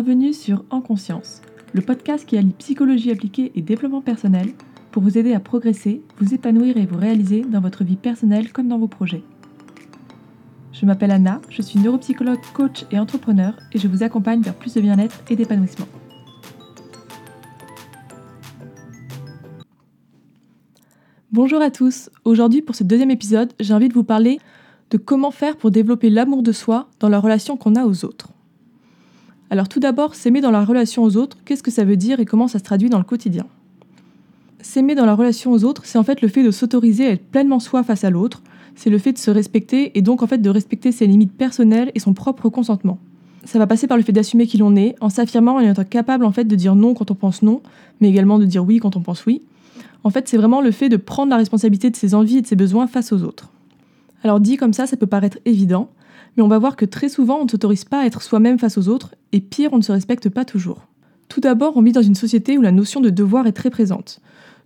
Bienvenue sur En Conscience, le podcast qui allie psychologie appliquée et développement personnel pour vous aider à progresser, vous épanouir et vous réaliser dans votre vie personnelle comme dans vos projets. Je m'appelle Anna, je suis neuropsychologue, coach et entrepreneur et je vous accompagne vers plus de bien-être et d'épanouissement. Bonjour à tous, aujourd'hui pour ce deuxième épisode, j'ai envie de vous parler de comment faire pour développer l'amour de soi dans la relation qu'on a aux autres. Alors tout d'abord, s'aimer dans la relation aux autres, qu'est-ce que ça veut dire et comment ça se traduit dans le quotidien? S'aimer dans la relation aux autres, c'est en fait le fait de s'autoriser à être pleinement soi face à l'autre, c'est le fait de se respecter et donc en fait de respecter ses limites personnelles et son propre consentement. Ça va passer par le fait d'assumer qui l'on est, en s'affirmant et en étant capable en fait de dire non quand on pense non, mais également de dire oui quand on pense oui. En fait, c'est vraiment le fait de prendre la responsabilité de ses envies et de ses besoins face aux autres. Alors dit comme ça, ça peut paraître évident, mais on va voir que très souvent on ne s'autorise pas à être soi-même face aux autres, et pire, on ne se respecte pas toujours. Tout d'abord, on vit dans une société où la notion de devoir est très présente.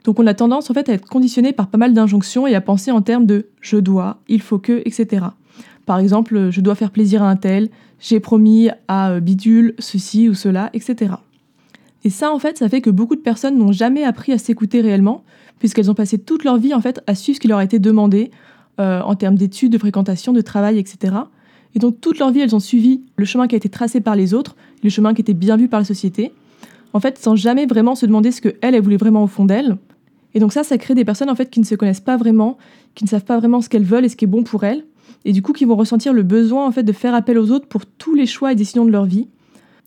Donc on a tendance en fait à être conditionné par pas mal d'injonctions et à penser en termes de je dois, il faut que, etc. Par exemple, je dois faire plaisir à un tel, j'ai promis à euh, bidule ceci ou cela, etc. Et ça, en fait, ça fait que beaucoup de personnes n'ont jamais appris à s'écouter réellement, puisqu'elles ont passé toute leur vie en fait à suivre ce qui leur a été demandé, euh, en termes d'études, de fréquentation, de travail, etc. Et donc toute leur vie, elles ont suivi le chemin qui a été tracé par les autres, le chemin qui était bien vu par la société, en fait, sans jamais vraiment se demander ce qu'elles, elles vraiment au fond d'elles. Et donc ça, ça crée des personnes en fait qui ne se connaissent pas vraiment, qui ne savent pas vraiment ce qu'elles veulent et ce qui est bon pour elles, et du coup qui vont ressentir le besoin en fait de faire appel aux autres pour tous les choix et décisions de leur vie,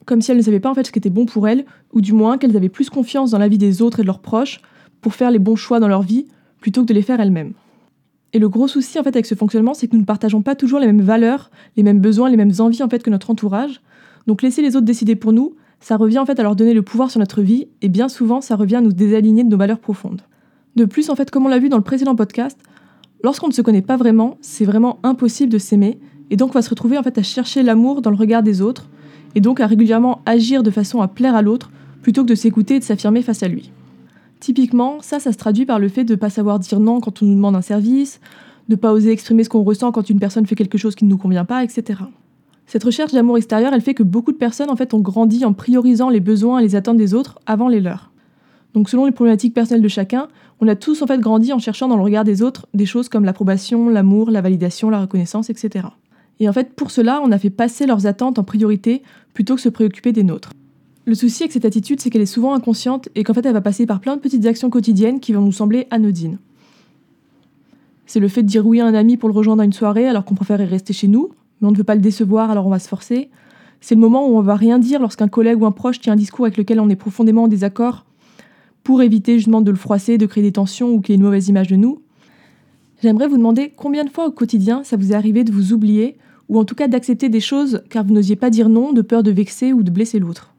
comme si elles ne savaient pas en fait ce qui était bon pour elles, ou du moins qu'elles avaient plus confiance dans la vie des autres et de leurs proches pour faire les bons choix dans leur vie plutôt que de les faire elles-mêmes. Et le gros souci en fait avec ce fonctionnement, c'est que nous ne partageons pas toujours les mêmes valeurs, les mêmes besoins, les mêmes envies en fait que notre entourage. Donc laisser les autres décider pour nous, ça revient en fait à leur donner le pouvoir sur notre vie et bien souvent ça revient à nous désaligner de nos valeurs profondes. De plus en fait, comme on l'a vu dans le précédent podcast, lorsqu'on ne se connaît pas vraiment, c'est vraiment impossible de s'aimer et donc on va se retrouver en fait à chercher l'amour dans le regard des autres et donc à régulièrement agir de façon à plaire à l'autre plutôt que de s'écouter et de s'affirmer face à lui. Typiquement, ça, ça se traduit par le fait de ne pas savoir dire non quand on nous demande un service, de ne pas oser exprimer ce qu'on ressent quand une personne fait quelque chose qui ne nous convient pas, etc. Cette recherche d'amour extérieur, elle fait que beaucoup de personnes en fait ont grandi en priorisant les besoins et les attentes des autres avant les leurs. Donc selon les problématiques personnelles de chacun, on a tous en fait grandi en cherchant dans le regard des autres des choses comme l'approbation, l'amour, la validation, la reconnaissance, etc. Et en fait pour cela, on a fait passer leurs attentes en priorité plutôt que se préoccuper des nôtres. Le souci avec cette attitude, c'est qu'elle est souvent inconsciente et qu'en fait elle va passer par plein de petites actions quotidiennes qui vont nous sembler anodines. C'est le fait de dire oui à un ami pour le rejoindre à une soirée alors qu'on préférerait rester chez nous, mais on ne veut pas le décevoir alors on va se forcer. C'est le moment où on va rien dire lorsqu'un collègue ou un proche tient un discours avec lequel on est profondément en désaccord pour éviter justement de le froisser, de créer des tensions ou qu'il ait une mauvaise image de nous. J'aimerais vous demander combien de fois au quotidien ça vous est arrivé de vous oublier ou en tout cas d'accepter des choses car vous n'osiez pas dire non de peur de vexer ou de blesser l'autre.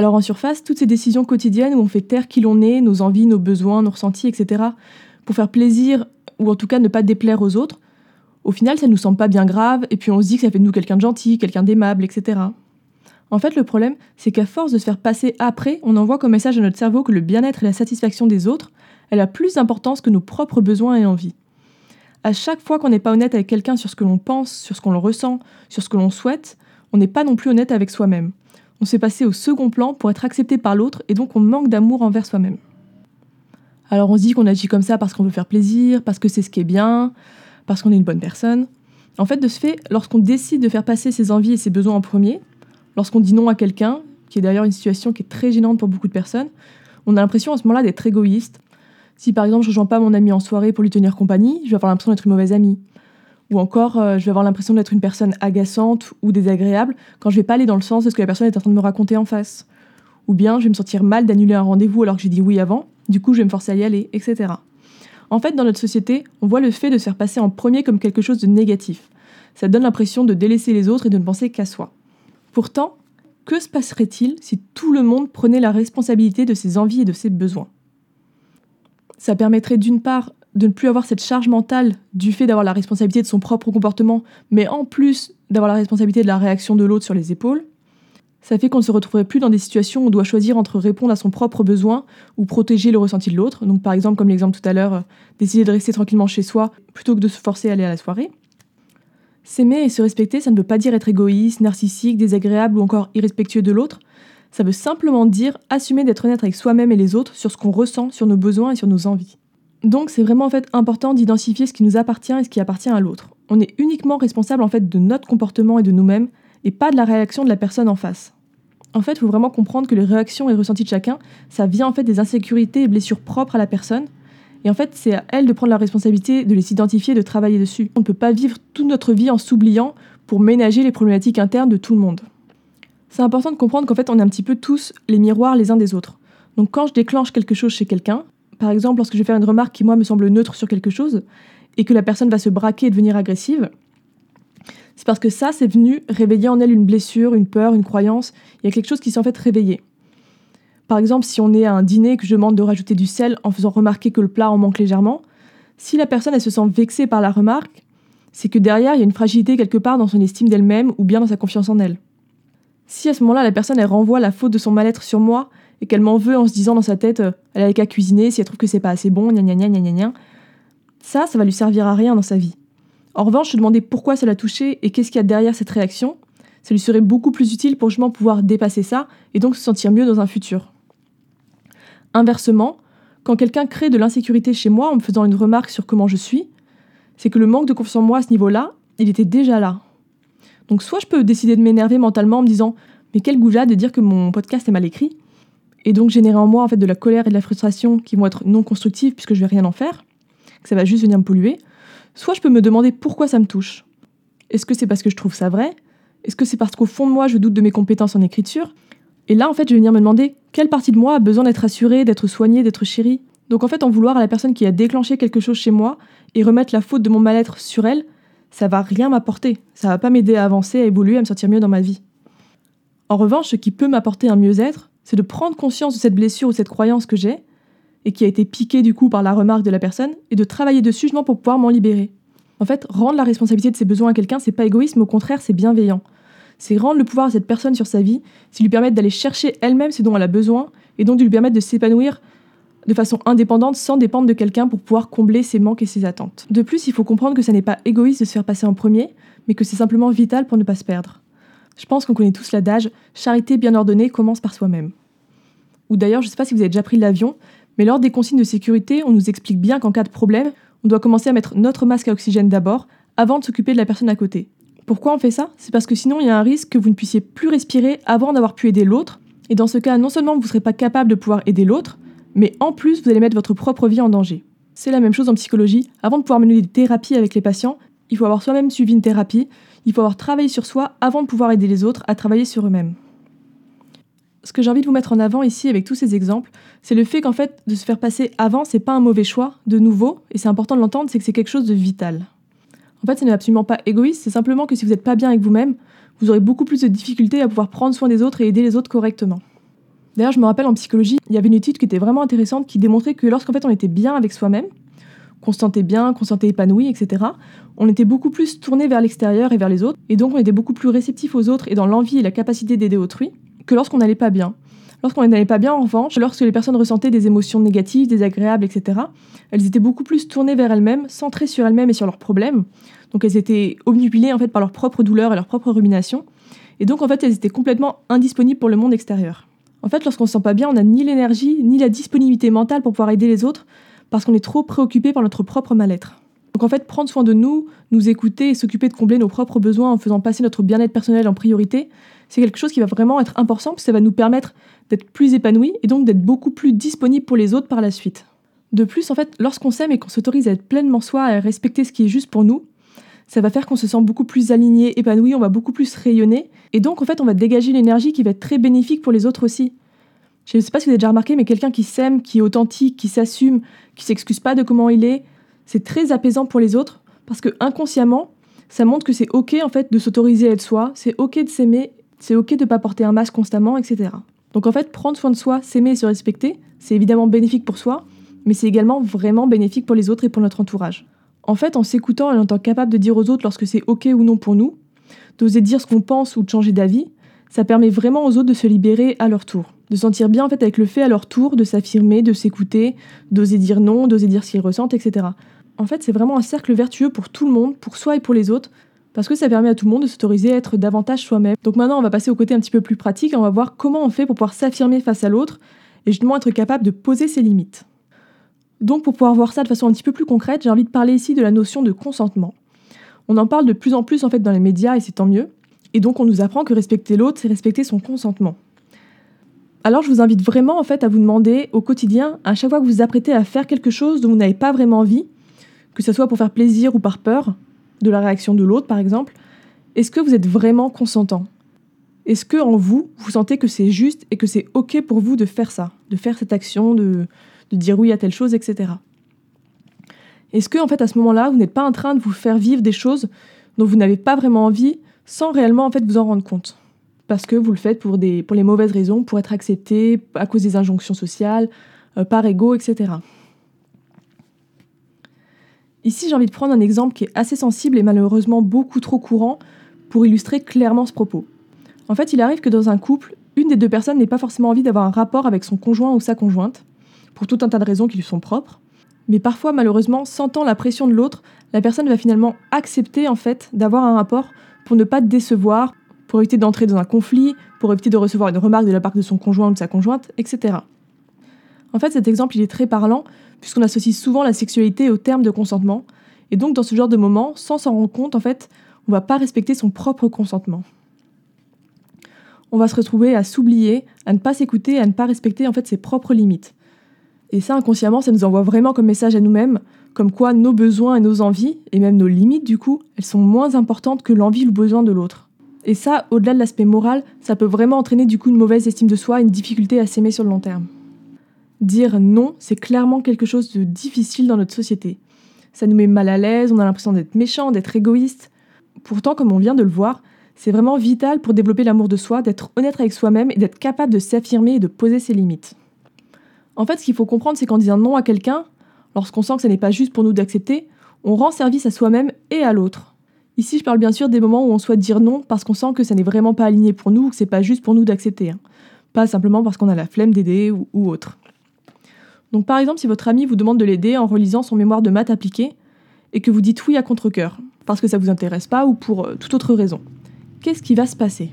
Alors en surface, toutes ces décisions quotidiennes où on fait taire qui l'on est, nos envies, nos besoins, nos ressentis, etc., pour faire plaisir ou en tout cas ne pas déplaire aux autres, au final ça ne nous semble pas bien grave et puis on se dit que ça fait de nous quelqu'un de gentil, quelqu'un d'aimable, etc. En fait, le problème, c'est qu'à force de se faire passer après, on envoie comme message à notre cerveau que le bien-être et la satisfaction des autres, elle a plus d'importance que nos propres besoins et envies. À chaque fois qu'on n'est pas honnête avec quelqu'un sur ce que l'on pense, sur ce qu'on ressent, sur ce que l'on souhaite, on n'est pas non plus honnête avec soi-même on s'est passé au second plan pour être accepté par l'autre et donc on manque d'amour envers soi-même. Alors on se dit qu'on agit comme ça parce qu'on veut faire plaisir, parce que c'est ce qui est bien, parce qu'on est une bonne personne. En fait, de ce fait, lorsqu'on décide de faire passer ses envies et ses besoins en premier, lorsqu'on dit non à quelqu'un, qui est d'ailleurs une situation qui est très gênante pour beaucoup de personnes, on a l'impression à ce moment-là d'être égoïste. Si par exemple je ne rejoins pas mon ami en soirée pour lui tenir compagnie, je vais avoir l'impression d'être une mauvaise amie. Ou encore, euh, je vais avoir l'impression d'être une personne agaçante ou désagréable quand je vais pas aller dans le sens de ce que la personne est en train de me raconter en face. Ou bien, je vais me sentir mal d'annuler un rendez-vous alors que j'ai dit oui avant, du coup, je vais me forcer à y aller, etc. En fait, dans notre société, on voit le fait de se faire passer en premier comme quelque chose de négatif. Ça donne l'impression de délaisser les autres et de ne penser qu'à soi. Pourtant, que se passerait-il si tout le monde prenait la responsabilité de ses envies et de ses besoins? Ça permettrait d'une part de ne plus avoir cette charge mentale du fait d'avoir la responsabilité de son propre comportement, mais en plus d'avoir la responsabilité de la réaction de l'autre sur les épaules, ça fait qu'on ne se retrouverait plus dans des situations où on doit choisir entre répondre à son propre besoin ou protéger le ressenti de l'autre. Donc par exemple, comme l'exemple tout à l'heure, euh, décider de rester tranquillement chez soi plutôt que de se forcer à aller à la soirée. S'aimer et se respecter, ça ne veut pas dire être égoïste, narcissique, désagréable ou encore irrespectueux de l'autre. Ça veut simplement dire assumer d'être honnête avec soi-même et les autres sur ce qu'on ressent, sur nos besoins et sur nos envies. Donc c'est vraiment important d'identifier ce qui nous appartient et ce qui appartient à l'autre. On est uniquement responsable en fait de notre comportement et de nous-mêmes et pas de la réaction de la personne en face. En fait, il faut vraiment comprendre que les réactions et ressentis de chacun, ça vient en fait des insécurités et blessures propres à la personne. Et en fait, c'est à elle de prendre la responsabilité de les identifier, de travailler dessus. On ne peut pas vivre toute notre vie en s'oubliant pour ménager les problématiques internes de tout le monde. C'est important de comprendre qu'en fait, on est un petit peu tous les miroirs les uns des autres. Donc quand je déclenche quelque chose chez quelqu'un, par exemple lorsque je vais faire une remarque qui moi me semble neutre sur quelque chose, et que la personne va se braquer et devenir agressive, c'est parce que ça, c'est venu réveiller en elle une blessure, une peur, une croyance. Il y a quelque chose qui s'est en fait réveillé. Par exemple, si on est à un dîner et que je demande de rajouter du sel en faisant remarquer que le plat en manque légèrement, si la personne se sent vexée par la remarque, c'est que derrière il y a une fragilité quelque part dans son estime d'elle-même ou bien dans sa confiance en elle. Si à ce moment-là la personne elle renvoie la faute de son mal-être sur moi et qu'elle m'en veut en se disant dans sa tête euh, elle a qu'à cuisiner si elle trouve que c'est pas assez bon, gna gna gna gna gna ça, ça va lui servir à rien dans sa vie. En revanche, se demander pourquoi ça l'a touché et qu'est-ce qu'il y a derrière cette réaction, ça lui serait beaucoup plus utile pour justement pouvoir dépasser ça et donc se sentir mieux dans un futur. Inversement, quand quelqu'un crée de l'insécurité chez moi en me faisant une remarque sur comment je suis, c'est que le manque de confiance en moi à ce niveau-là, il était déjà là. Donc soit je peux décider de m'énerver mentalement en me disant mais quel goujat de dire que mon podcast est mal écrit et donc générer en moi en fait de la colère et de la frustration qui vont être non constructives puisque je vais rien en faire, que ça va juste venir me polluer, Soit je peux me demander pourquoi ça me touche. Est-ce que c'est parce que je trouve ça vrai? Est-ce que c'est parce qu'au fond de moi, je doute de mes compétences en écriture? Et là, en fait, je vais venir me demander quelle partie de moi a besoin d'être assurée, d'être soignée, d'être chérie? Donc en fait, en vouloir à la personne qui a déclenché quelque chose chez moi et remettre la faute de mon mal-être sur elle, ça va rien m'apporter. Ça va pas m'aider à avancer, à évoluer, à me sentir mieux dans ma vie. En revanche, ce qui peut m'apporter un mieux-être, c'est de prendre conscience de cette blessure ou cette croyance que j'ai et qui a été piqué du coup par la remarque de la personne, et de travailler dessus justement pour pouvoir m'en libérer. En fait, rendre la responsabilité de ses besoins à quelqu'un, c'est pas égoïsme, au contraire, c'est bienveillant. C'est rendre le pouvoir à cette personne sur sa vie, c'est lui permettre d'aller chercher elle-même ce dont elle a besoin, et donc de lui permettre de s'épanouir de façon indépendante sans dépendre de quelqu'un pour pouvoir combler ses manques et ses attentes. De plus, il faut comprendre que ça n'est pas égoïste de se faire passer en premier, mais que c'est simplement vital pour ne pas se perdre. Je pense qu'on connaît tous l'adage charité bien ordonnée commence par soi-même. Ou d'ailleurs, je ne sais pas si vous avez déjà pris l'avion, mais lors des consignes de sécurité, on nous explique bien qu'en cas de problème, on doit commencer à mettre notre masque à oxygène d'abord, avant de s'occuper de la personne à côté. Pourquoi on fait ça? C'est parce que sinon il y a un risque que vous ne puissiez plus respirer avant d'avoir pu aider l'autre, et dans ce cas, non seulement vous ne serez pas capable de pouvoir aider l'autre, mais en plus vous allez mettre votre propre vie en danger. C'est la même chose en psychologie. Avant de pouvoir mener des thérapies avec les patients, il faut avoir soi-même suivi une thérapie, il faut avoir travaillé sur soi avant de pouvoir aider les autres à travailler sur eux-mêmes ce que j'ai envie de vous mettre en avant ici avec tous ces exemples, c'est le fait qu'en fait, de se faire passer avant, c'est pas un mauvais choix, de nouveau, et c'est important de l'entendre, c'est que c'est quelque chose de vital. En fait, ce n'est absolument pas égoïste, c'est simplement que si vous n'êtes pas bien avec vous-même, vous aurez beaucoup plus de difficultés à pouvoir prendre soin des autres et aider les autres correctement. D'ailleurs, je me rappelle en psychologie, il y avait une étude qui était vraiment intéressante qui démontrait que lorsqu'en fait on était bien avec soi-même, qu'on se sentait bien, qu'on se sentait épanoui, etc., on était beaucoup plus tourné vers l'extérieur et vers les autres, et donc on était beaucoup plus réceptif aux autres et dans l'envie et la capacité d'aider autrui que lorsqu'on n'allait pas bien. Lorsqu'on n'allait pas bien, en revanche, lorsque les personnes ressentaient des émotions négatives, désagréables, etc., elles étaient beaucoup plus tournées vers elles-mêmes, centrées sur elles-mêmes et sur leurs problèmes. Donc elles étaient obnubilées en fait par leurs propres douleurs et leurs propres ruminations. Et donc en fait elles étaient complètement indisponibles pour le monde extérieur. En fait, lorsqu'on se sent pas bien, on n'a ni l'énergie ni la disponibilité mentale pour pouvoir aider les autres parce qu'on est trop préoccupé par notre propre mal-être. Donc en fait, prendre soin de nous, nous écouter et s'occuper de combler nos propres besoins en faisant passer notre bien-être personnel en priorité, c'est quelque chose qui va vraiment être important parce que ça va nous permettre d'être plus épanouis et donc d'être beaucoup plus disponibles pour les autres par la suite. De plus, en fait, lorsqu'on s'aime et qu'on s'autorise à être pleinement soi, à respecter ce qui est juste pour nous, ça va faire qu'on se sent beaucoup plus aligné, épanoui, on va beaucoup plus rayonner. Et donc, en fait, on va dégager une énergie qui va être très bénéfique pour les autres aussi. Je ne sais pas si vous avez déjà remarqué, mais quelqu'un qui s'aime, qui est authentique, qui s'assume, qui s'excuse pas de comment il est, c'est très apaisant pour les autres parce que inconsciemment, ça montre que c'est ok en fait de s'autoriser à être soi, c'est ok de s'aimer c'est ok de pas porter un masque constamment, etc. Donc en fait, prendre soin de soi, s'aimer et se respecter, c'est évidemment bénéfique pour soi, mais c'est également vraiment bénéfique pour les autres et pour notre entourage. En fait, en s'écoutant et en étant capable de dire aux autres lorsque c'est ok ou non pour nous, d'oser dire ce qu'on pense ou de changer d'avis, ça permet vraiment aux autres de se libérer à leur tour, de sentir bien en fait avec le fait à leur tour, de s'affirmer, de s'écouter, d'oser dire non, d'oser dire ce qu'ils ressentent, etc. En fait, c'est vraiment un cercle vertueux pour tout le monde, pour soi et pour les autres, parce que ça permet à tout le monde de s'autoriser à être davantage soi-même. Donc maintenant, on va passer au côté un petit peu plus pratique et on va voir comment on fait pour pouvoir s'affirmer face à l'autre et justement être capable de poser ses limites. Donc pour pouvoir voir ça de façon un petit peu plus concrète, j'ai envie de parler ici de la notion de consentement. On en parle de plus en plus en fait dans les médias et c'est tant mieux. Et donc on nous apprend que respecter l'autre, c'est respecter son consentement. Alors je vous invite vraiment en fait à vous demander au quotidien, à chaque fois que vous vous apprêtez à faire quelque chose dont vous n'avez pas vraiment envie, que ce soit pour faire plaisir ou par peur de la réaction de l'autre par exemple, est-ce que vous êtes vraiment consentant? Est-ce que en vous, vous sentez que c'est juste et que c'est ok pour vous de faire ça, de faire cette action, de, de dire oui à telle chose, etc. Est-ce que en fait à ce moment-là, vous n'êtes pas en train de vous faire vivre des choses dont vous n'avez pas vraiment envie sans réellement en fait vous en rendre compte parce que vous le faites pour, les mauvaises raisons, pour être accepté, à cause des injonctions sociales, euh, par ego, etc. Ici, j'ai envie de prendre un exemple qui est assez sensible et malheureusement beaucoup trop courant pour illustrer clairement ce propos. En fait, il arrive que dans un couple, une des deux personnes n'ait pas forcément envie d'avoir un rapport avec son conjoint ou sa conjointe, pour tout un tas de raisons qui lui sont propres. Mais parfois, malheureusement, sentant la pression de l'autre, la personne va finalement accepter en fait d'avoir un rapport pour ne pas décevoir, pour éviter d'entrer dans un conflit, pour éviter de recevoir une remarque de la part de son conjoint ou de sa conjointe, etc. En fait, cet exemple, il est très parlant, puisqu'on associe souvent la sexualité au terme de consentement, et donc dans ce genre de moment, sans s'en rendre compte, en fait, on va pas respecter son propre consentement. On va se retrouver à s'oublier, à ne pas s'écouter, à ne pas respecter en fait ses propres limites. Et ça, inconsciemment, ça nous envoie vraiment comme message à nous-mêmes, comme quoi nos besoins et nos envies, et même nos limites du coup, elles sont moins importantes que l'envie ou le besoin de l'autre. Et ça, au-delà de l'aspect moral, ça peut vraiment entraîner du coup une mauvaise estime de soi, une difficulté à s'aimer sur le long terme. Dire non, c'est clairement quelque chose de difficile dans notre société. Ça nous met mal à l'aise, on a l'impression d'être méchant, d'être égoïste. Pourtant, comme on vient de le voir, c'est vraiment vital pour développer l'amour de soi, d'être honnête avec soi-même et d'être capable de s'affirmer et de poser ses limites. En fait, ce qu'il faut comprendre, c'est qu'en disant non à quelqu'un, lorsqu'on sent que ce n'est pas juste pour nous d'accepter, on rend service à soi-même et à l'autre. Ici, je parle bien sûr des moments où on souhaite dire non parce qu'on sent que ça n'est vraiment pas aligné pour nous ou que c'est pas juste pour nous d'accepter. Hein. Pas simplement parce qu'on a la flemme d'aider ou, autre. Donc par exemple, si votre ami vous demande de l'aider en relisant son mémoire de maths appliqué et que vous dites oui à contre-coeur, parce que ça vous intéresse pas ou pour euh, toute autre raison, qu'est-ce qui va se passer?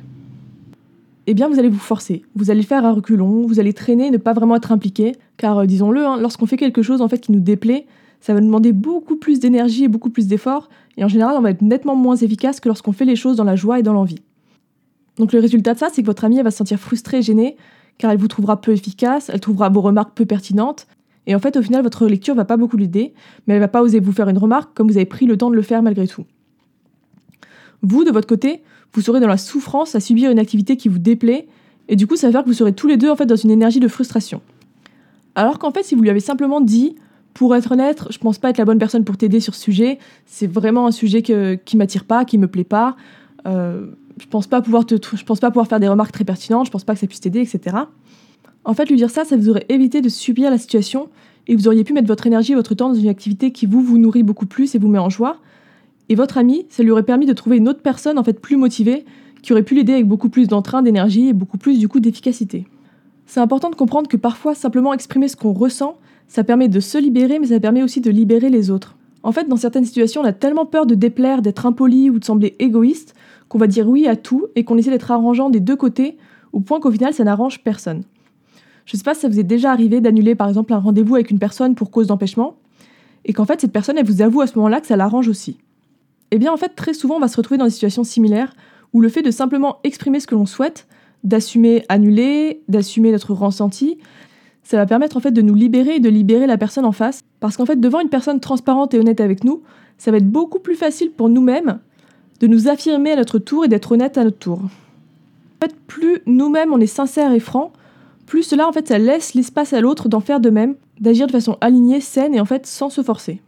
Eh bien, vous allez vous forcer. Vous allez faire un reculon, vous allez traîner, ne pas vraiment être impliqué, car euh, disons-le, hein, lorsqu'on fait quelque chose en fait qui nous déplaît, ça va demander beaucoup plus d'énergie et beaucoup plus d'efforts, et en général, on va être nettement moins efficace que lorsqu'on fait les choses dans la joie et dans l'envie. Donc le résultat de ça, c'est que votre amie va se sentir frustrée et gênée, car elle vous trouvera peu efficace, elle trouvera vos remarques peu pertinentes, et en fait, au final, votre lecture va pas beaucoup l'aider, mais elle va pas oser vous faire une remarque comme vous avez pris le temps de le faire malgré tout. Vous, de votre côté, vous serez dans la souffrance à subir une activité qui vous déplaît, et du coup, ça va faire que vous serez tous les deux en fait dans une énergie de frustration. Alors qu'en fait, si vous lui avez simplement dit pour être honnête, je pense pas être la bonne personne pour t'aider sur ce sujet. C'est vraiment un sujet que, qui m'attire pas, qui me plaît pas. Euh, je pense pas pouvoir te, je pense pas pouvoir faire des remarques très pertinentes. Je pense pas que ça puisse t'aider, etc. En fait, lui dire ça, ça vous aurait évité de subir la situation et vous auriez pu mettre votre énergie et votre temps dans une activité qui vous vous nourrit beaucoup plus et vous met en joie. Et votre ami, ça lui aurait permis de trouver une autre personne en fait plus motivée qui aurait pu l'aider avec beaucoup plus d'entrain, d'énergie et beaucoup plus du coup d'efficacité. C'est important de comprendre que parfois simplement exprimer ce qu'on ressent, ça permet de se libérer, mais ça permet aussi de libérer les autres. En fait, dans certaines situations, on a tellement peur de déplaire, d'être impoli ou de sembler égoïste qu'on va dire oui à tout et qu'on essaie d'être arrangeant des deux côtés, au point qu'au final, ça n'arrange personne. Je ne sais pas si ça vous est déjà arrivé d'annuler par exemple un rendez-vous avec une personne pour cause d'empêchement, et qu'en fait cette personne, elle vous avoue à ce moment-là que ça l'arrange aussi. Eh bien en fait, très souvent, on va se retrouver dans des situations similaires où le fait de simplement exprimer ce que l'on souhaite, d'assumer annuler, d'assumer notre ressenti, ça va permettre en fait de nous libérer et de libérer la personne en face. Parce qu'en fait, devant une personne transparente et honnête avec nous, ça va être beaucoup plus facile pour nous-mêmes de nous affirmer à notre tour et d'être honnête à notre tour. En fait, plus nous-mêmes on est sincères et francs, plus cela en fait ça laisse l'espace à l'autre d'en faire de même, d'agir de façon alignée, saine et en fait sans se forcer.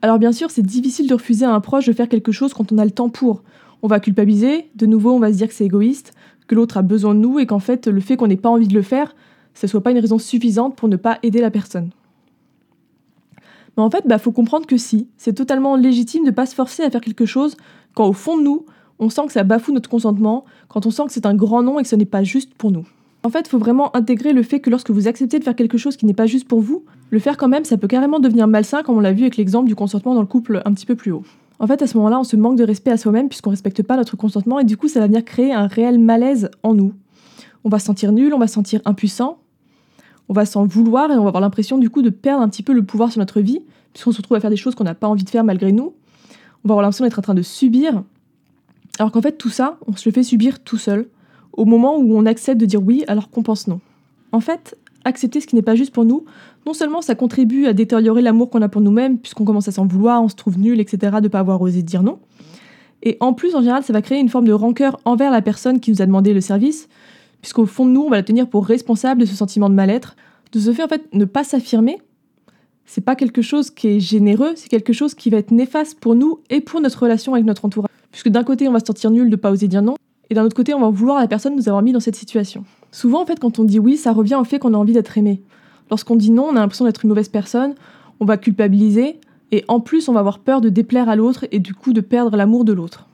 Alors bien sûr, c'est difficile de refuser à un proche de faire quelque chose quand on a le temps pour. On va culpabiliser, de nouveau on va se dire que c'est égoïste, que l'autre a besoin de nous et qu'en fait, le fait qu'on n'ait pas envie de le faire, ce soit pas une raison suffisante pour ne pas aider la personne. Mais en fait, il bah, faut comprendre que si, c'est totalement légitime de ne pas se forcer à faire quelque chose quand au fond de nous, on sent que ça bafoue notre consentement, quand on sent que c'est un grand nom et que ce n'est pas juste pour nous. En fait, il faut vraiment intégrer le fait que lorsque vous acceptez de faire quelque chose qui n'est pas juste pour vous, le faire quand même, ça peut carrément devenir malsain, comme on l'a vu avec l'exemple du consentement dans le couple un petit peu plus haut. En fait, à ce moment-là, on se manque de respect à soi-même puisqu'on ne respecte pas notre consentement et du coup, ça va venir créer un réel malaise en nous. On va se sentir nul, on va se sentir impuissant, on va s'en vouloir et on va avoir l'impression du coup de perdre un petit peu le pouvoir sur notre vie puisqu'on se retrouve à faire des choses qu'on n'a pas envie de faire malgré nous. On va avoir l'impression d'être en train de subir. Alors qu'en fait, tout ça, on se le fait subir tout seul au moment où on accepte de dire oui alors qu'on pense non. En fait, accepter ce qui n'est pas juste pour nous, non seulement ça contribue à détériorer l'amour qu'on a pour nous-mêmes, puisqu'on commence à s'en vouloir, on se trouve nul, etc., de ne pas avoir osé dire non. Et en plus, en général, ça va créer une forme de rancœur envers la personne qui nous a demandé le service, puisqu'au fond de nous, on va la tenir pour responsable de ce sentiment de mal-être. De ce fait, en fait, ne pas s'affirmer, c'est pas quelque chose qui est généreux, c'est quelque chose qui va être néfaste pour nous et pour notre relation avec notre entourage. Puisque d'un côté, on va se sentir nul de pas oser dire non, et d'un autre côté, on va vouloir à la personne nous avoir mis dans cette situation. Souvent, en fait, quand on dit oui, ça revient au fait qu'on a envie d'être aimé. Lorsqu'on dit non, on a l'impression d'être une mauvaise personne, on va culpabiliser, et en plus, on va avoir peur de déplaire à l'autre et du coup de perdre l'amour de l'autre.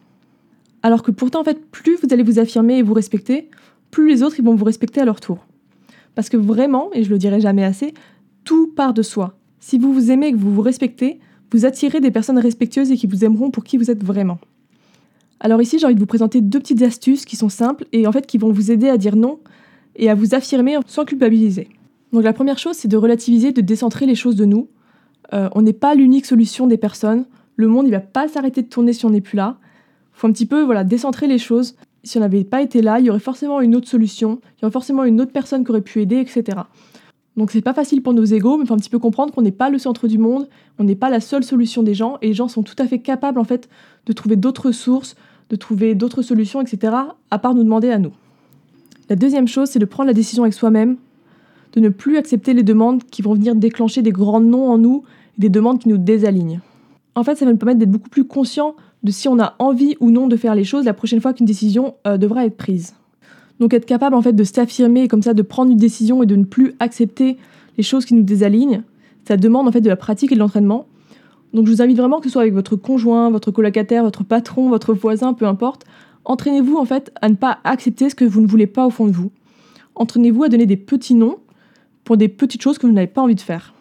Alors que pourtant, en fait, plus vous allez vous affirmer et vous respecter, plus les autres vont vous respecter à leur tour. Parce que vraiment, et je le dirai jamais assez, tout part de soi. Si vous vous aimez et que vous vous respectez, vous attirez des personnes respectueuses et qui vous aimeront pour qui vous êtes vraiment. Alors ici, j'ai envie de vous présenter deux petites astuces qui sont simples et en fait qui vont vous aider à dire non et à vous affirmer sans culpabiliser. Donc la première chose, c'est de relativiser, de décentrer les choses de nous. Euh, on n'est pas l'unique solution des personnes. Le monde, il va pas s'arrêter de tourner si on n'est plus là. Faut un petit peu voilà, décentrer les choses. Si on n'avait pas été là, il y aurait forcément une autre solution, il y aurait forcément une autre personne qui aurait pu aider, etc. Donc c'est pas facile pour nos égaux, mais faut un petit peu comprendre qu'on n'est pas le centre du monde, on n'est pas la seule solution des gens, et les gens sont tout à fait capables en fait de trouver d'autres sources, de trouver d'autres solutions, etc., à part nous demander à nous. La deuxième chose, c'est de prendre la décision avec soi-même, de ne plus accepter les demandes qui vont venir déclencher des grands noms en nous, et des demandes qui nous désalignent. En fait, ça va nous permettre d'être beaucoup plus conscient de si on a envie ou non de faire les choses la prochaine fois qu'une décision euh, devra être prise. Donc être capable en fait de s'affirmer comme ça, de prendre une décision et de ne plus accepter les choses qui nous désalignent, ça demande en fait de la pratique et de l'entraînement. Donc je vous invite vraiment que ce soit avec votre conjoint, votre colocataire, votre patron, votre voisin, peu importe, entraînez-vous en fait à ne pas accepter ce que vous ne voulez pas au fond de vous. Entraînez-vous à donner des petits noms pour des petites choses que vous n'avez pas envie de faire.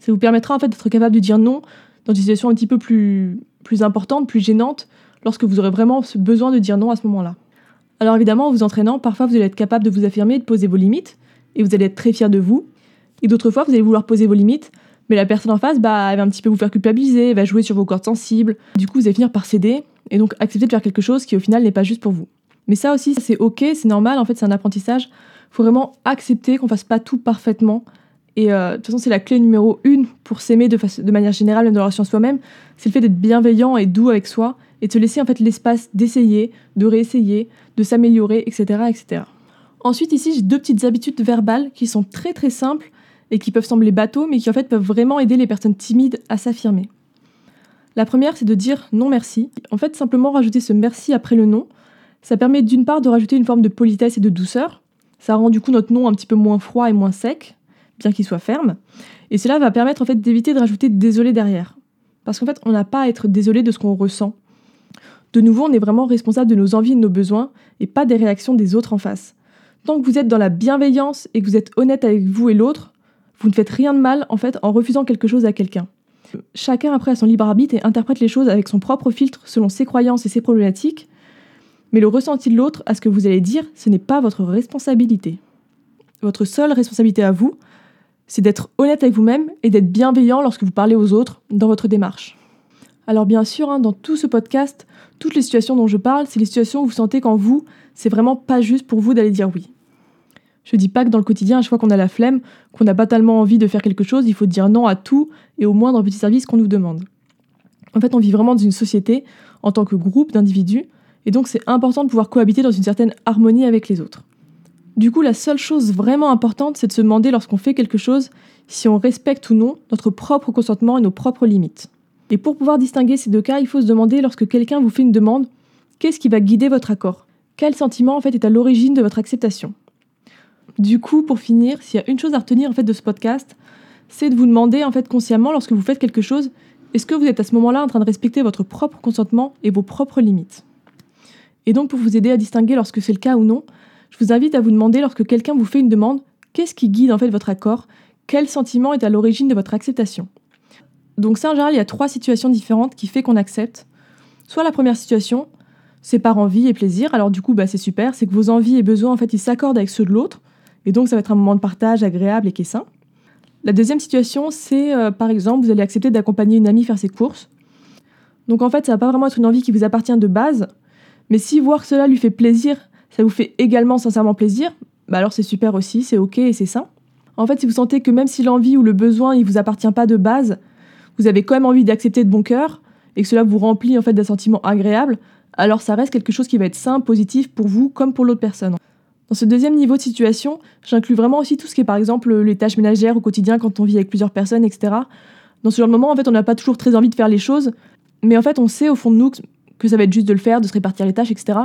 Ça vous permettra en fait d'être capable de dire non dans des situations un petit peu plus, plus importantes, plus gênantes, lorsque vous aurez vraiment besoin de dire non à ce moment-là. Alors évidemment, en vous entraînant, parfois vous allez être capable de vous affirmer, de poser vos limites, et vous allez être très fier de vous. Et d'autres fois, vous allez vouloir poser vos limites, mais la personne en face, bah, elle va un petit peu vous faire culpabiliser, elle va jouer sur vos cordes sensibles. Du coup, vous allez finir par céder, et donc accepter de faire quelque chose qui au final n'est pas juste pour vous. Mais ça aussi, c'est ok, c'est normal, en fait, c'est un apprentissage. Il faut vraiment accepter qu'on fasse pas tout parfaitement. Et euh, de toute façon, c'est la clé numéro une pour s'aimer de, de, manière générale, même dans la relation soi-même. C'est le fait d'être bienveillant et doux avec soi et de se laisser en fait l'espace d'essayer, de réessayer, de s'améliorer, etc., etc. Ensuite, ici, j'ai deux petites habitudes verbales qui sont très très simples et qui peuvent sembler bateaux, mais qui en fait peuvent vraiment aider les personnes timides à s'affirmer. La première, c'est de dire non merci. En fait, simplement rajouter ce merci après le nom, ça permet d'une part de rajouter une forme de politesse et de douceur. Ça rend du coup notre nom un petit peu moins froid et moins sec, bien qu'il soit ferme. Et cela va permettre en fait d'éviter de rajouter désolé derrière. Parce qu'en fait, on n'a pas à être désolé de ce qu'on ressent. De nouveau, on est vraiment responsable de nos envies et de nos besoins et pas des réactions des autres en face. Tant que vous êtes dans la bienveillance et que vous êtes honnête avec vous et l'autre, vous ne faites rien de mal en fait en refusant quelque chose à quelqu'un. Chacun après a son libre arbitre et interprète les choses avec son propre filtre selon ses croyances et ses problématiques, mais le ressenti de l'autre à ce que vous allez dire, ce n'est pas votre responsabilité. Votre seule responsabilité à vous, c'est d'être honnête avec vous-même et d'être bienveillant lorsque vous parlez aux autres dans votre démarche. Alors bien sûr, hein, dans tout ce podcast, toutes les situations dont je parle, c'est les situations où vous sentez qu'en vous, c'est vraiment pas juste pour vous d'aller dire oui. Je dis pas que dans le quotidien, à chaque fois qu'on a la flemme, qu'on n'a pas tellement envie de faire quelque chose, il faut dire non à tout et au moindre petit service qu'on nous demande. En fait, on vit vraiment dans une société en tant que groupe d'individus, et donc c'est important de pouvoir cohabiter dans une certaine harmonie avec les autres. Du coup, la seule chose vraiment importante, c'est de se demander lorsqu'on fait quelque chose si on respecte ou non notre propre consentement et nos propres limites. Et pour pouvoir distinguer ces deux cas, il faut se demander lorsque quelqu'un vous fait une demande, qu'est-ce qui va guider votre accord? Quel sentiment en fait est à l'origine de votre acceptation? Du coup, pour finir, s'il y a une chose à retenir en fait de ce podcast, c'est de vous demander en fait consciemment lorsque vous faites quelque chose, est-ce que vous êtes à ce moment-là en train de respecter votre propre consentement et vos propres limites? Et donc pour vous aider à distinguer lorsque c'est le cas ou non, je vous invite à vous demander lorsque quelqu'un vous fait une demande, qu'est-ce qui guide en fait votre accord? Quel sentiment est à l'origine de votre acceptation? Donc ça, en il y a trois situations différentes qui fait qu'on accepte. Soit la première situation, c'est par envie et plaisir, alors du coup bah, c'est super, c'est que vos envies et besoins en fait ils s'accordent avec ceux de l'autre, et donc ça va être un moment de partage agréable et qui est sain. La deuxième situation, c'est euh, par exemple, vous allez accepter d'accompagner une amie faire ses courses. Donc en fait, ça va pas vraiment être une envie qui vous appartient de base, mais si voir cela lui fait plaisir, ça vous fait également sincèrement plaisir, bah alors c'est super aussi, c'est ok et c'est sain. En fait, si vous sentez que même si l'envie ou le besoin il vous appartient pas de base, vous avez quand même envie d'accepter de bon cœur et que cela vous remplit en fait d'un sentiment agréable, alors ça reste quelque chose qui va être sain, positif pour vous comme pour l'autre personne. Dans ce deuxième niveau de situation, j'inclus vraiment aussi tout ce qui est par exemple les tâches ménagères au quotidien quand on vit avec plusieurs personnes, etc. Dans ce genre de moment, en fait, on n'a pas toujours très envie de faire les choses, mais en fait, on sait au fond de nous que ça va être juste de le faire, de se répartir les tâches, etc.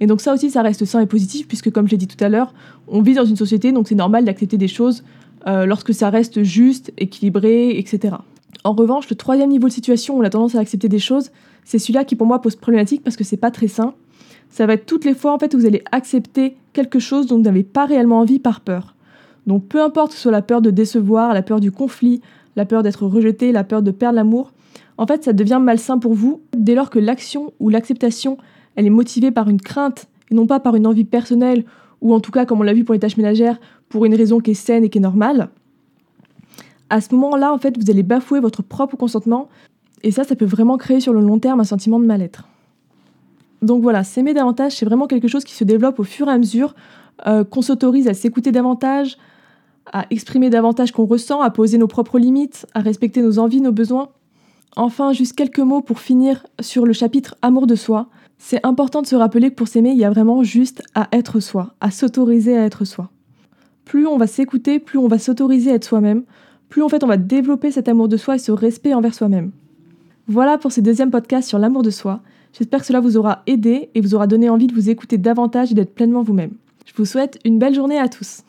Et donc ça aussi, ça reste sain et positif, puisque comme je l'ai dit tout à l'heure, on vit dans une société, donc c'est normal d'accepter des choses euh, lorsque ça reste juste, équilibré, etc. En revanche, le troisième niveau de situation où on a tendance à accepter des choses, c'est celui-là qui pour moi pose problématique parce que c'est pas très sain. Ça va être toutes les fois en fait où vous allez accepter quelque chose dont vous n'avez pas réellement envie par peur. Donc peu importe que ce soit la peur de décevoir, la peur du conflit, la peur d'être rejeté, la peur de perdre l'amour, en fait ça devient malsain pour vous dès lors que l'action ou l'acceptation elle est motivée par une crainte et non pas par une envie personnelle ou en tout cas comme on l'a vu pour les tâches ménagères pour une raison qui est saine et qui est normale. À ce moment-là en fait vous allez bafouer votre propre consentement et ça, ça peut vraiment créer sur le long terme un sentiment de mal-être. Donc voilà, s'aimer davantage, c'est vraiment quelque chose qui se développe au fur et à mesure, euh, qu'on s'autorise à s'écouter davantage, à exprimer davantage qu'on ressent, à poser nos propres limites, à respecter nos envies, nos besoins. Enfin, juste quelques mots pour finir sur le chapitre Amour de soi. C'est important de se rappeler que pour s'aimer, il y a vraiment juste à être soi, à s'autoriser à être soi. Plus on va s'écouter, plus on va s'autoriser à être soi-même, plus en fait on va développer cet amour de soi et ce respect envers soi-même. Voilà pour ce deuxième podcast sur l'amour de soi. J'espère que cela vous aura aidé et vous aura donné envie de vous écouter davantage et d'être pleinement vous-même. Je vous souhaite une belle journée à tous.